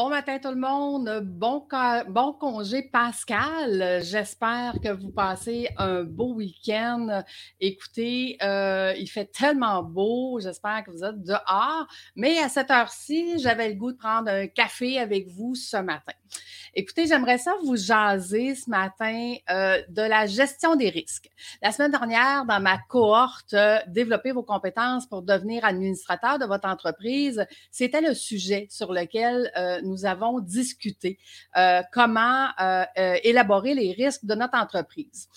Bon matin tout le monde, bon, bon congé Pascal. J'espère que vous passez un beau week-end. Écoutez, euh, il fait tellement beau, j'espère que vous êtes dehors, mais à cette heure-ci, j'avais le goût de prendre un café avec vous ce matin. Écoutez, j'aimerais ça vous jaser ce matin euh, de la gestion des risques. La semaine dernière, dans ma cohorte, euh, développer vos compétences pour devenir administrateur de votre entreprise, c'était le sujet sur lequel nous avons discuté comment élaborer les risques de notre entreprise.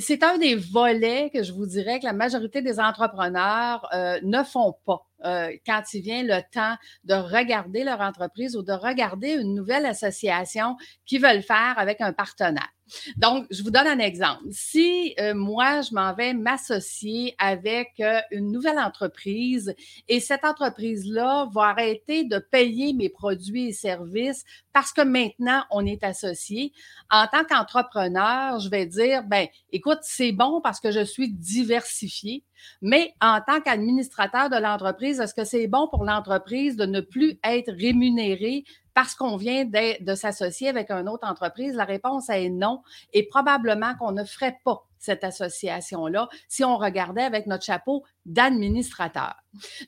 C'est un des volets que je vous dirais que la majorité des entrepreneurs ne font pas euh, quand il vient le temps de regarder leur entreprise ou de regarder une nouvelle association qu'ils veulent faire avec un partenaire. Donc, je vous donne un exemple. Si euh, moi, je m'en vais m'associer avec euh, une nouvelle entreprise et cette entreprise-là va arrêter de payer mes produits et services parce que maintenant, on est associé, en tant qu'entrepreneur, je vais dire, ben, écoute, c'est bon parce que je suis diversifié, mais en tant qu'administrateur de l'entreprise, est-ce que c'est bon pour l'entreprise de ne plus être rémunéré parce qu'on vient de, s'associer avec une autre entreprise? La réponse est non. Et probablement qu'on ne ferait pas cette association-là si on regardait avec notre chapeau d'administrateur.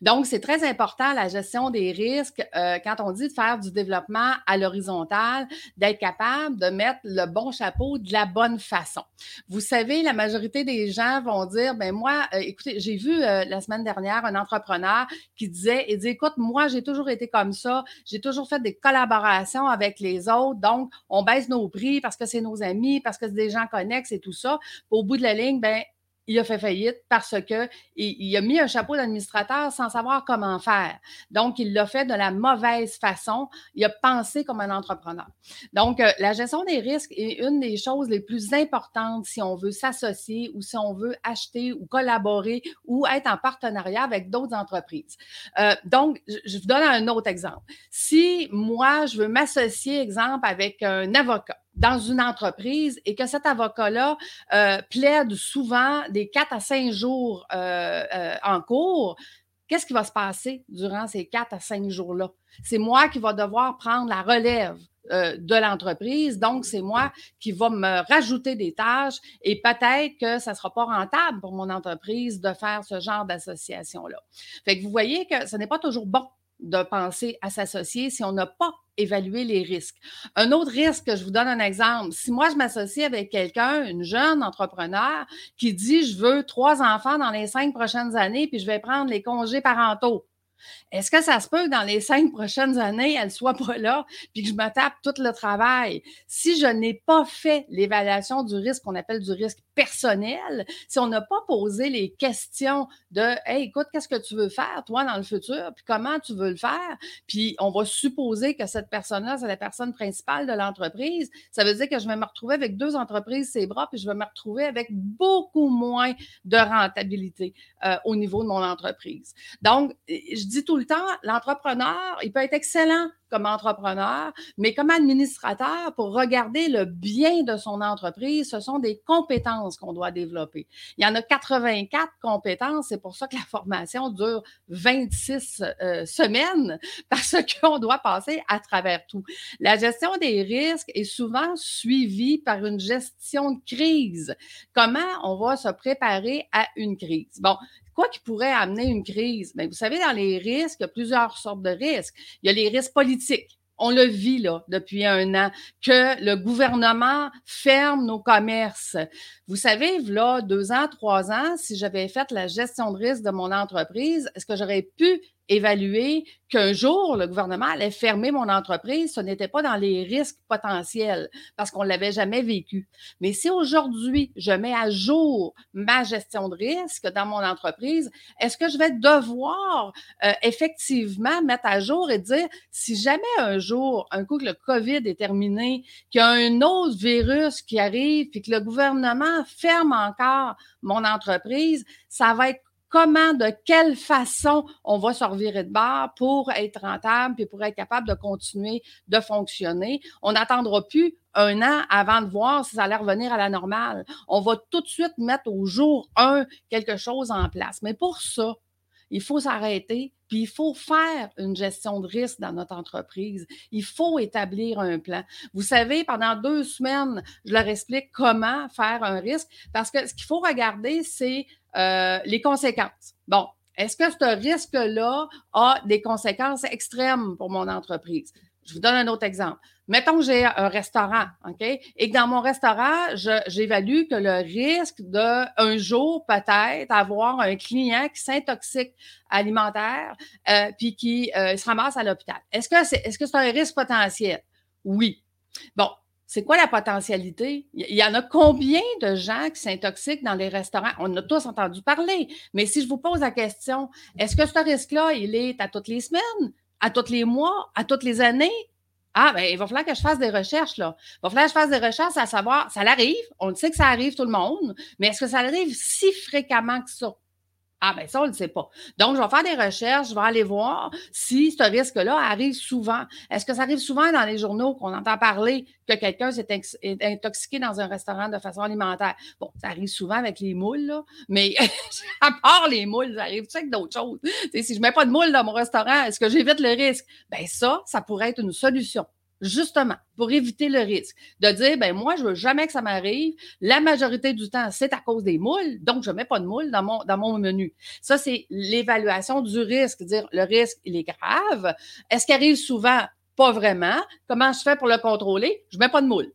Donc, c'est très important la gestion des risques euh, quand on dit de faire du développement à l'horizontale, d'être capable de mettre le bon chapeau de la bonne façon. Vous savez, la majorité des gens vont dire, ben moi, euh, écoutez, j'ai vu euh, la semaine dernière un entrepreneur qui disait, il dit, écoute, moi, j'ai toujours été comme ça, j'ai toujours fait des collaborations avec les autres, donc on baisse nos prix parce que c'est nos amis, parce que c'est des gens connexes et tout ça. Bout de la ligne, ben il a fait faillite parce que il, a mis un chapeau d'administrateur sans savoir comment faire. Donc, il l'a fait de la mauvaise façon. Il a pensé comme un entrepreneur. Donc, euh, la gestion des risques est une des choses les plus importantes si on veut s'associer ou si on veut acheter ou collaborer ou être en partenariat avec d'autres entreprises. Euh, donc, je, je vous donne un autre exemple. Si moi, je veux m'associer, exemple, avec un avocat, dans une entreprise et que cet avocat-là euh, plaide souvent des quatre à cinq jours euh, euh, en cours, qu'est-ce qui va se passer durant ces quatre à cinq jours-là? C'est moi qui va devoir prendre la relève de l'entreprise. Donc, c'est moi qui va me rajouter des tâches et peut-être que ça ne sera pas rentable pour mon entreprise de faire ce genre d'association-là. Fait que vous voyez que ce n'est pas toujours bon de penser à s'associer si on n'a pas évalué les risques. Un autre risque, je vous donne un exemple. Si moi, je m'associe avec quelqu'un, une jeune entrepreneur, qui dit, je veux trois enfants dans les cinq prochaines années, puis je vais prendre les congés parentaux. Est-ce que ça se peut que dans les cinq prochaines années, elle ne soit pas là, puis que je me tape tout le travail? Si je n'ai pas fait l'évaluation du risque qu'on appelle du risque personnel, si on n'a pas posé les questions de Hey, écoute, qu'est-ce que tu veux faire, toi, dans le futur, puis comment tu veux le faire, puis on va supposer que cette personne-là, c'est la personne principale de l'entreprise, ça veut dire que je vais me retrouver avec deux entreprises, ses bras, puis je vais me retrouver avec beaucoup moins de rentabilité euh, au niveau de mon entreprise. Donc, je dis tout le temps, l'entrepreneur, il peut être excellent comme entrepreneur, mais comme administrateur, pour regarder le bien de son entreprise, ce sont des compétences qu'on doit développer. Il y en a 84 compétences, c'est pour ça que la formation dure 26 euh, semaines, parce qu'on doit passer à travers tout. La gestion des risques est souvent suivie par une gestion de crise. Comment on va se préparer à une crise? Bon, Quoi qui pourrait amener une crise? Bien, vous savez, dans les risques, il y a plusieurs sortes de risques. Il y a les risques politiques. On le vit là depuis un an que le gouvernement ferme nos commerces. Vous savez, là, deux ans, trois ans, si j'avais fait la gestion de risque de mon entreprise, est-ce que j'aurais pu évaluer qu'un jour, le gouvernement allait fermer mon entreprise, ce n'était pas dans les risques potentiels parce qu'on ne l'avait jamais vécu. Mais si aujourd'hui, je mets à jour ma gestion de risque dans mon entreprise, est-ce que je vais devoir euh, effectivement mettre à jour et dire si jamais un jour, un coup que le COVID est terminé, qu'il y a un autre virus qui arrive, puis que le gouvernement ferme encore mon entreprise, ça va être comment, de quelle façon on va se revirer de bord pour être rentable et pour être capable de continuer de fonctionner. On n'attendra plus un an avant de voir si ça allait revenir à la normale. On va tout de suite mettre au jour un quelque chose en place. Mais pour ça, il faut s'arrêter, puis il faut faire une gestion de risque dans notre entreprise. Il faut établir un plan. Vous savez, pendant deux semaines, je leur explique comment faire un risque, parce que ce qu'il faut regarder, c'est euh, les conséquences. Bon, est-ce que ce risque-là a des conséquences extrêmes pour mon entreprise? Je vous donne un autre exemple. Mettons que j'ai un restaurant, OK? Et que dans mon restaurant, j'évalue que le risque de un jour peut-être avoir un client qui s'intoxique alimentaire euh, puis qui euh, se ramasse à l'hôpital. Est-ce que c'est est-ce que c'est un risque potentiel? Oui. Bon, c'est quoi la potentialité? Il y en a combien de gens qui s'intoxiquent dans les restaurants? On a tous entendu parler. Mais si je vous pose la question, est-ce que ce risque-là, il est à toutes les semaines, à tous les mois, à toutes les années? Ah, ben, il va falloir que je fasse des recherches, là. Il va falloir que je fasse des recherches à savoir, ça l'arrive, on sait que ça arrive tout le monde, mais est-ce que ça arrive si fréquemment que ça? Ah, ben ça, on ne le sait pas. Donc, je vais faire des recherches, je vais aller voir si ce risque-là arrive souvent. Est-ce que ça arrive souvent dans les journaux qu'on entend parler que quelqu'un s'est intoxiqué dans un restaurant de façon alimentaire? Bon, ça arrive souvent avec les moules, là, mais à part les moules, ça arrive avec d'autres choses. si je ne mets pas de moules dans mon restaurant, est-ce que j'évite le risque? Ben ça, ça pourrait être une solution justement, pour éviter le risque, de dire, ben moi, je veux jamais que ça m'arrive. La majorité du temps, c'est à cause des moules, donc je mets pas de moules dans mon, menu. Ça, c'est l'évaluation du risque, dire le risque, il est grave. Est-ce qu'il arrive souvent? Pas vraiment. Comment je fais pour le contrôler? Je mets pas de moules.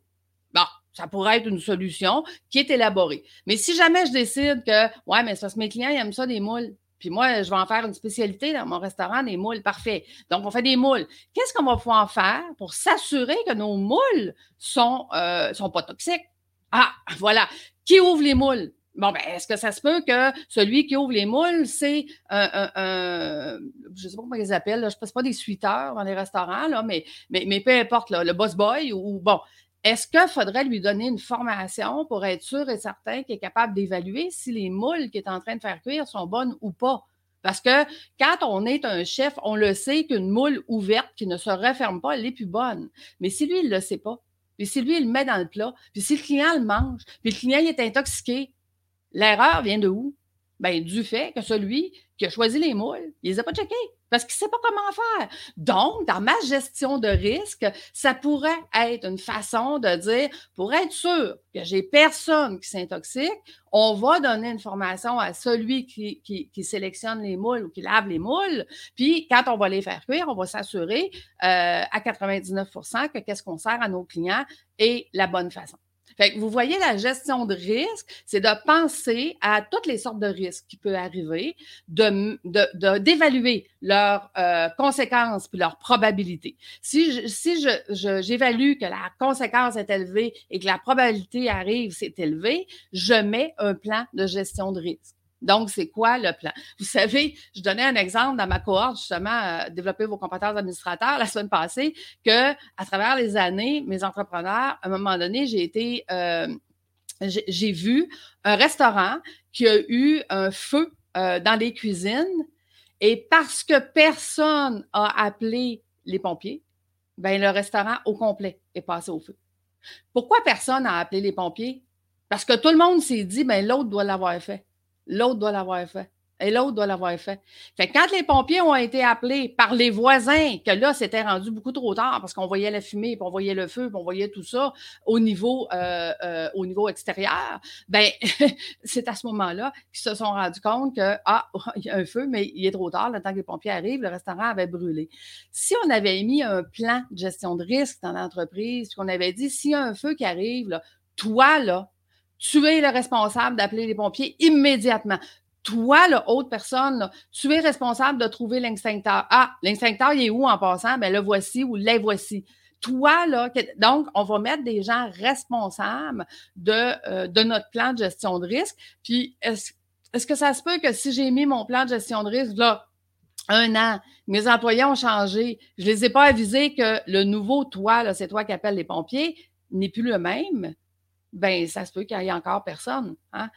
Bon, ça pourrait être une solution qui est élaborée. Mais si jamais je décide que, ouais, mais ça, mes clients ils aiment ça des moules, puis moi, je vais en faire une spécialité dans mon restaurant, des moules, parfait. Donc, on fait des moules. Qu'est-ce qu'on va pouvoir faire pour s'assurer que nos moules sont, euh, sont pas toxiques? Ah, voilà. Qui ouvre les moules? Bon, ben, est-ce que ça se peut que celui qui ouvre les moules, c'est un, je sais pas comment ils appellent, je ne sais pas des suiteurs dans les restaurants, là, mais, mais, mais peu importe, le boss boy ou, bon, est-ce qu'il faudrait lui donner une formation pour être sûr et certain qu'il est capable d'évaluer si les moules qu'il est en train de faire cuire sont bonnes ou pas? Parce que quand on est un chef, on le sait qu'une moule ouverte qui ne se referme pas, elle est plus bonne. Mais si lui, il ne le sait pas, puis si lui, il le met dans le plat, puis si le client le mange, puis le client il est intoxiqué, l'erreur vient de où? Ben, du fait que celui qui a choisi les moules, il les a pas checkés parce qu'il ne sait pas comment faire. Donc, dans ma gestion de risque, ça pourrait être une façon de dire, pour être sûr que j'ai personne qui s'intoxique, on va donner une formation à celui qui, qui, sélectionne les moules ou qui lave les moules. Puis, quand on va les faire cuire, on va s'assurer euh, à 99% que qu'est-ce qu'on sert à nos clients est la bonne façon. Fait que vous voyez, la gestion de risque, c'est de penser à toutes les sortes de risques qui peuvent arriver, d'évaluer de, d'évaluer leurs euh, conséquences puis leurs probabilités. Si j'évalue si je, que la conséquence est élevée et que la probabilité arrive, c'est élevé, je mets un plan de gestion de risque. Donc, c'est quoi le plan? Vous savez, je donnais un exemple dans ma cohorte, justement, euh, développer vos compétences d'administrateur la semaine passée, que à travers les années, mes entrepreneurs, à un moment donné, j'ai été, euh, j'ai vu un restaurant qui a eu un feu euh, dans les cuisines et parce que personne a appelé les pompiers, ben le restaurant au complet est passé au feu. Pourquoi personne n'a appelé les pompiers? Parce que tout le monde s'est dit, ben l'autre doit l'avoir fait. L'autre doit l'avoir fait. Et l'autre doit l'avoir fait. Fait que quand les pompiers ont été appelés par les voisins, que là, c'était rendu beaucoup trop tard parce qu'on voyait la fumée, puis on voyait le feu, puis on voyait tout ça au niveau, euh, euh, au niveau extérieur, ben c'est à ce moment-là qu'ils se sont rendus compte que, ah, il y a un feu, mais il est trop tard, le temps que les pompiers arrivent, le restaurant avait brûlé. Si on avait mis un plan de gestion de risque dans l'entreprise, qu'on avait dit, s'il y a un feu qui arrive, là, toi, là, tu es le responsable d'appeler les pompiers immédiatement. Toi, la haute personne, tu es responsable de trouver l'extincteur. Ah, l'extincteur, il est où en passant? Ben, le voici ou les voici. Toi, là, donc, on va mettre des gens responsables de, euh, notre plan de gestion de risque. Puis, est-ce est que ça se peut que si j'ai mis mon plan de gestion de risque, là, un an, mes employés ont changé, je les ai pas avisés que le nouveau toi, là, c'est toi qui appelles les pompiers, n'est plus le même? Ben ça se peut qu'il y ait encore personne. Hein?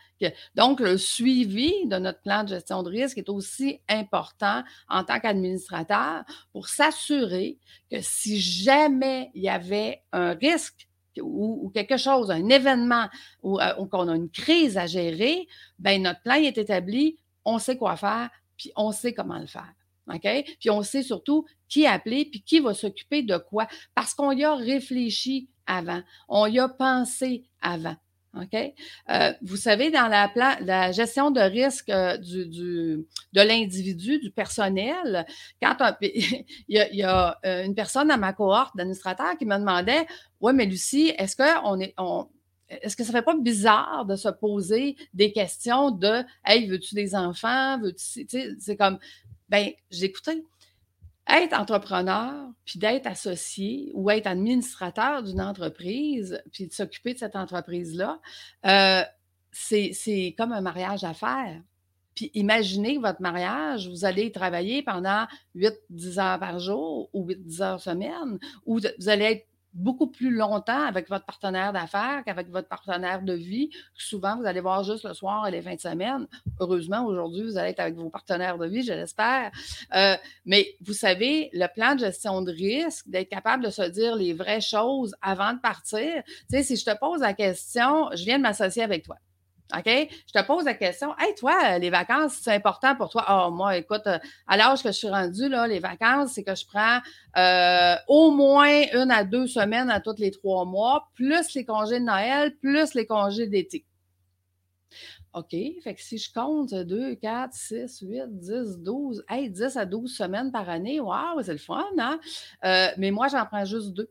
Donc, le suivi de notre plan de gestion de risque est aussi important en tant qu'administrateur pour s'assurer que si jamais il y avait un risque ou, quelque chose, un événement ou, euh, qu'on a une crise à gérer, ben notre plan est établi, on sait quoi faire puis on sait comment le faire. OK? Puis on sait surtout qui appeler, puis qui va s'occuper de quoi, parce qu'on y a réfléchi avant, on y a pensé avant. OK? Euh, vous savez, dans la, la gestion de risque euh, du, de l'individu, du personnel, quand il, y a, il, y a, euh, une personne dans ma cohorte d'administrateurs qui me demandait Ouais, mais Lucie, est-ce qu'on est. On, est-ce que ça fait pas bizarre de se poser des questions de Hey, veux-tu des enfants? C'est comme ben, j'écoutais être entrepreneur, puis d'être associé ou être administrateur d'une entreprise, puis de s'occuper de cette entreprise-là, euh, c'est comme un mariage à faire. Puis imaginez votre mariage, vous allez travailler pendant 8-10 heures par jour ou 8-10 heures semaine, ou vous allez être beaucoup plus longtemps avec votre partenaire d'affaires qu'avec votre partenaire de vie. Souvent, vous allez voir juste le soir et les fins de semaine. Heureusement, aujourd'hui, vous allez être avec vos partenaires de vie, je l'espère. Euh, mais vous savez, le plan de gestion de risque, d'être capable de se dire les vraies choses avant de partir. Tu sais, si je te pose la question, je viens de m'associer avec toi. OK? Je te pose la question. Hey, toi, les vacances, c'est important pour toi? Oh, moi, écoute, euh, à l'âge que je suis rendue, là, les vacances, c'est que je prends euh, au moins une à deux semaines à tous les trois mois, plus les congés de Noël, plus les congés d'été. OK, fait que si je compte 2, 4, 6, 8, 10, 12, hey, 10 à 12 semaines par année, waouh, c'est le fun, hein? Euh, mais moi, j'en prends juste deux.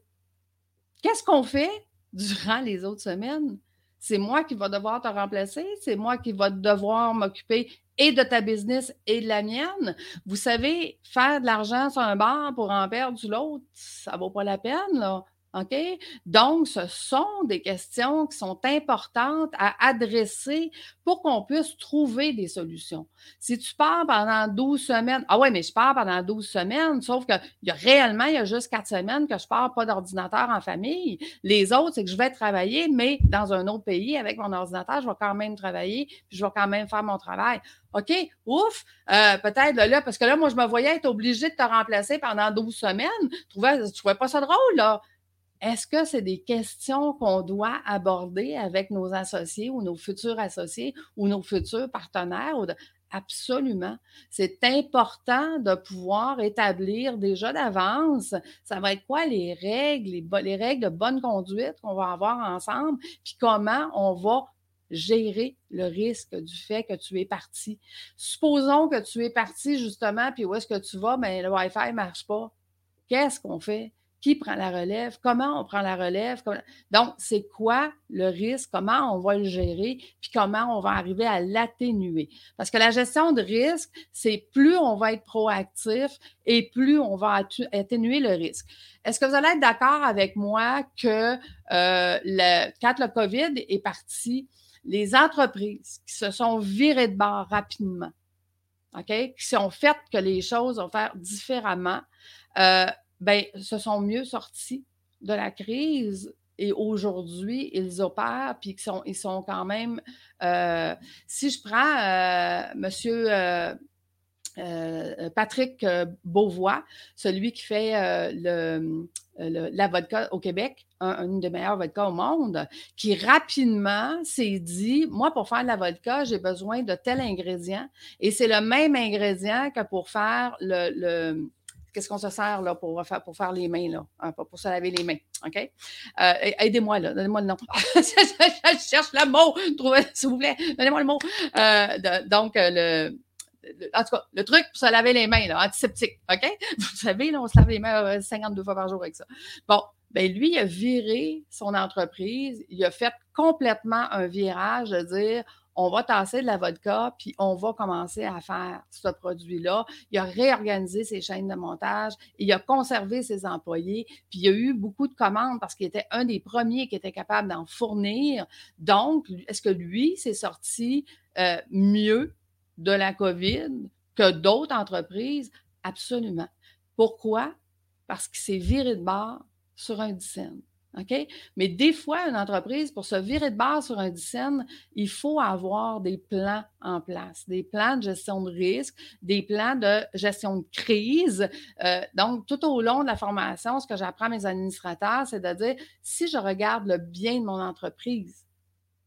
Qu'est-ce qu'on fait durant les autres semaines? C'est moi qui va devoir te remplacer, c'est moi qui va devoir m'occuper et de ta business et de la mienne. Vous savez, faire de l'argent sur un bar pour en perdre sur l'autre, ça ne vaut pas la peine, là. OK? Donc, ce sont des questions qui sont importantes à adresser pour qu'on puisse trouver des solutions. Si tu pars pendant 12 semaines, ah ouais, mais je pars pendant 12 semaines, sauf que y a réellement, il y a juste 4 semaines que je pars pas d'ordinateur en famille. Les autres, c'est que je vais travailler, mais dans un autre pays avec mon ordinateur, je vais quand même travailler, puis je vais quand même faire mon travail. OK, ouf, euh, peut-être là, parce que là, moi, je me voyais être obligée de te remplacer pendant 12 semaines. Tu trouvais, trouvais pas ça drôle, là? Est-ce que c'est des questions qu'on doit aborder avec nos associés ou nos futurs associés ou nos futurs partenaires? Absolument. C'est important de pouvoir établir déjà d'avance, ça va être quoi les règles, les, règles de bonne conduite qu'on va avoir ensemble, puis comment on va gérer le risque du fait que tu es parti. Supposons que tu es parti justement, puis où est-ce que tu vas? Bien, le Wi-Fi ne marche pas. Qu'est-ce qu'on fait? Qui prend la relève, comment on prend la relève. Donc, c'est quoi le risque, comment on va le gérer, puis comment on va arriver à l'atténuer. Parce que la gestion de risque, c'est plus on va être proactif et plus on va atténuer le risque. Est-ce que vous allez être d'accord avec moi que euh, quand le COVID est parti, les entreprises qui se sont virées de bord rapidement, OK, qui ont fait que les choses vont faire différemment, euh, ben, se sont mieux sortis de la crise et aujourd'hui, ils opèrent, puis ils sont, ils sont quand même. Euh, si je prends euh, Monsieur euh, Patrick Beauvois, celui qui fait le, la vodka au Québec, un, une des meilleures vodkas au monde, qui rapidement s'est dit Moi, pour faire de la vodka, j'ai besoin de tel ingrédient. Et c'est le même ingrédient que pour faire le qu'est-ce qu'on se sert là, pour, faire, pour faire les mains, là, hein, pour, se laver les mains. OK? Euh, aidez-moi, là, donnez-moi le nom. je, cherche le mot, s'il vous plaît, donnez-moi le mot. Euh, donc, euh, le, en tout cas, le truc pour se laver les mains, là, antiseptique, OK? Vous savez, là, on se lave les mains 52 fois par jour avec ça. Bon, ben lui, il a viré son entreprise, il a fait complètement un virage de dire on va tasser de la vodka, puis on va commencer à faire ce produit-là. Il a réorganisé ses chaînes de montage, il a conservé ses employés, puis il y a eu beaucoup de commandes parce qu'il était un des premiers qui était capable d'en fournir. Donc, est-ce que lui s'est sorti euh, mieux de la COVID que d'autres entreprises? Absolument. Pourquoi? Parce qu'il s'est viré de bord sur un dizaine. OK? Mais des fois, une entreprise, pour se virer de base sur un dizaine, il faut avoir des plans en place, des plans de gestion de risque, des plans de gestion de crise. Euh, donc, tout au long de la formation, ce que j'apprends à mes administrateurs, c'est de dire, si je regarde le bien de mon entreprise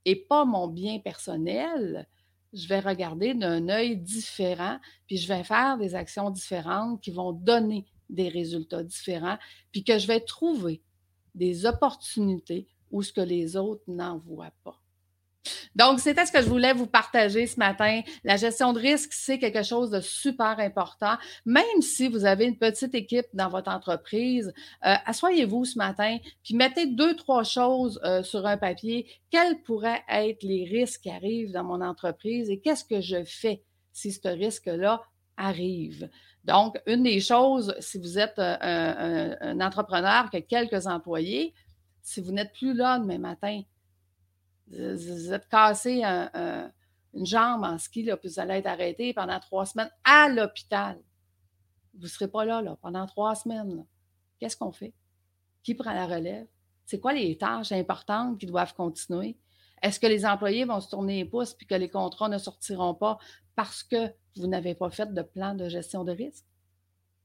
et pas mon bien personnel, je vais regarder d'un œil différent, puis je vais faire des actions différentes qui vont donner des résultats différents, puis que je vais trouver des opportunités où ce que les autres n'en voient pas. Donc, c'était ce que je voulais vous partager ce matin. La gestion de risque, c'est quelque chose de super important. Même si vous avez une petite équipe dans votre entreprise, euh, asseyez-vous ce matin, puis mettez deux, trois choses euh, sur un papier. Quels pourraient être les risques qui arrivent dans mon entreprise et qu'est-ce que je fais si ce risque-là arrive? Donc, une des choses, si vous êtes euh, un, entrepreneur qui a quelques employés, si vous n'êtes plus là demain matin, vous êtes cassé une jambe en ski, puis vous allez être arrêté pendant trois semaines à l'hôpital. Vous ne serez pas là pendant trois semaines. Qu'est-ce qu'on fait? Qui prend la relève? C'est quoi les tâches importantes qui doivent continuer? Est-ce que les employés vont se tourner les pouces puis que les contrats ne sortiront pas parce que vous n'avez pas fait de plan de gestion de risque?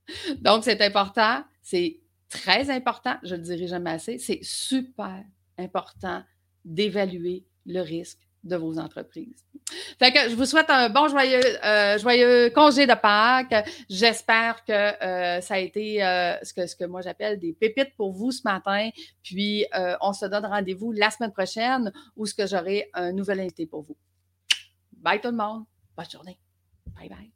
Donc, c'est important, c'est très important, je le dirai jamais assez, c'est super important d'évaluer le risque de vos entreprises. Fait que je vous souhaite un bon joyeux, euh, congé de Pâques. J'espère que euh, ça a été euh, ce, que, ce que moi j'appelle des pépites pour vous ce matin. Puis on se donne rendez-vous la semaine prochaine où ce que j'aurai un nouvel invité pour vous. Bye tout le monde. Bonne journée. Bye bye.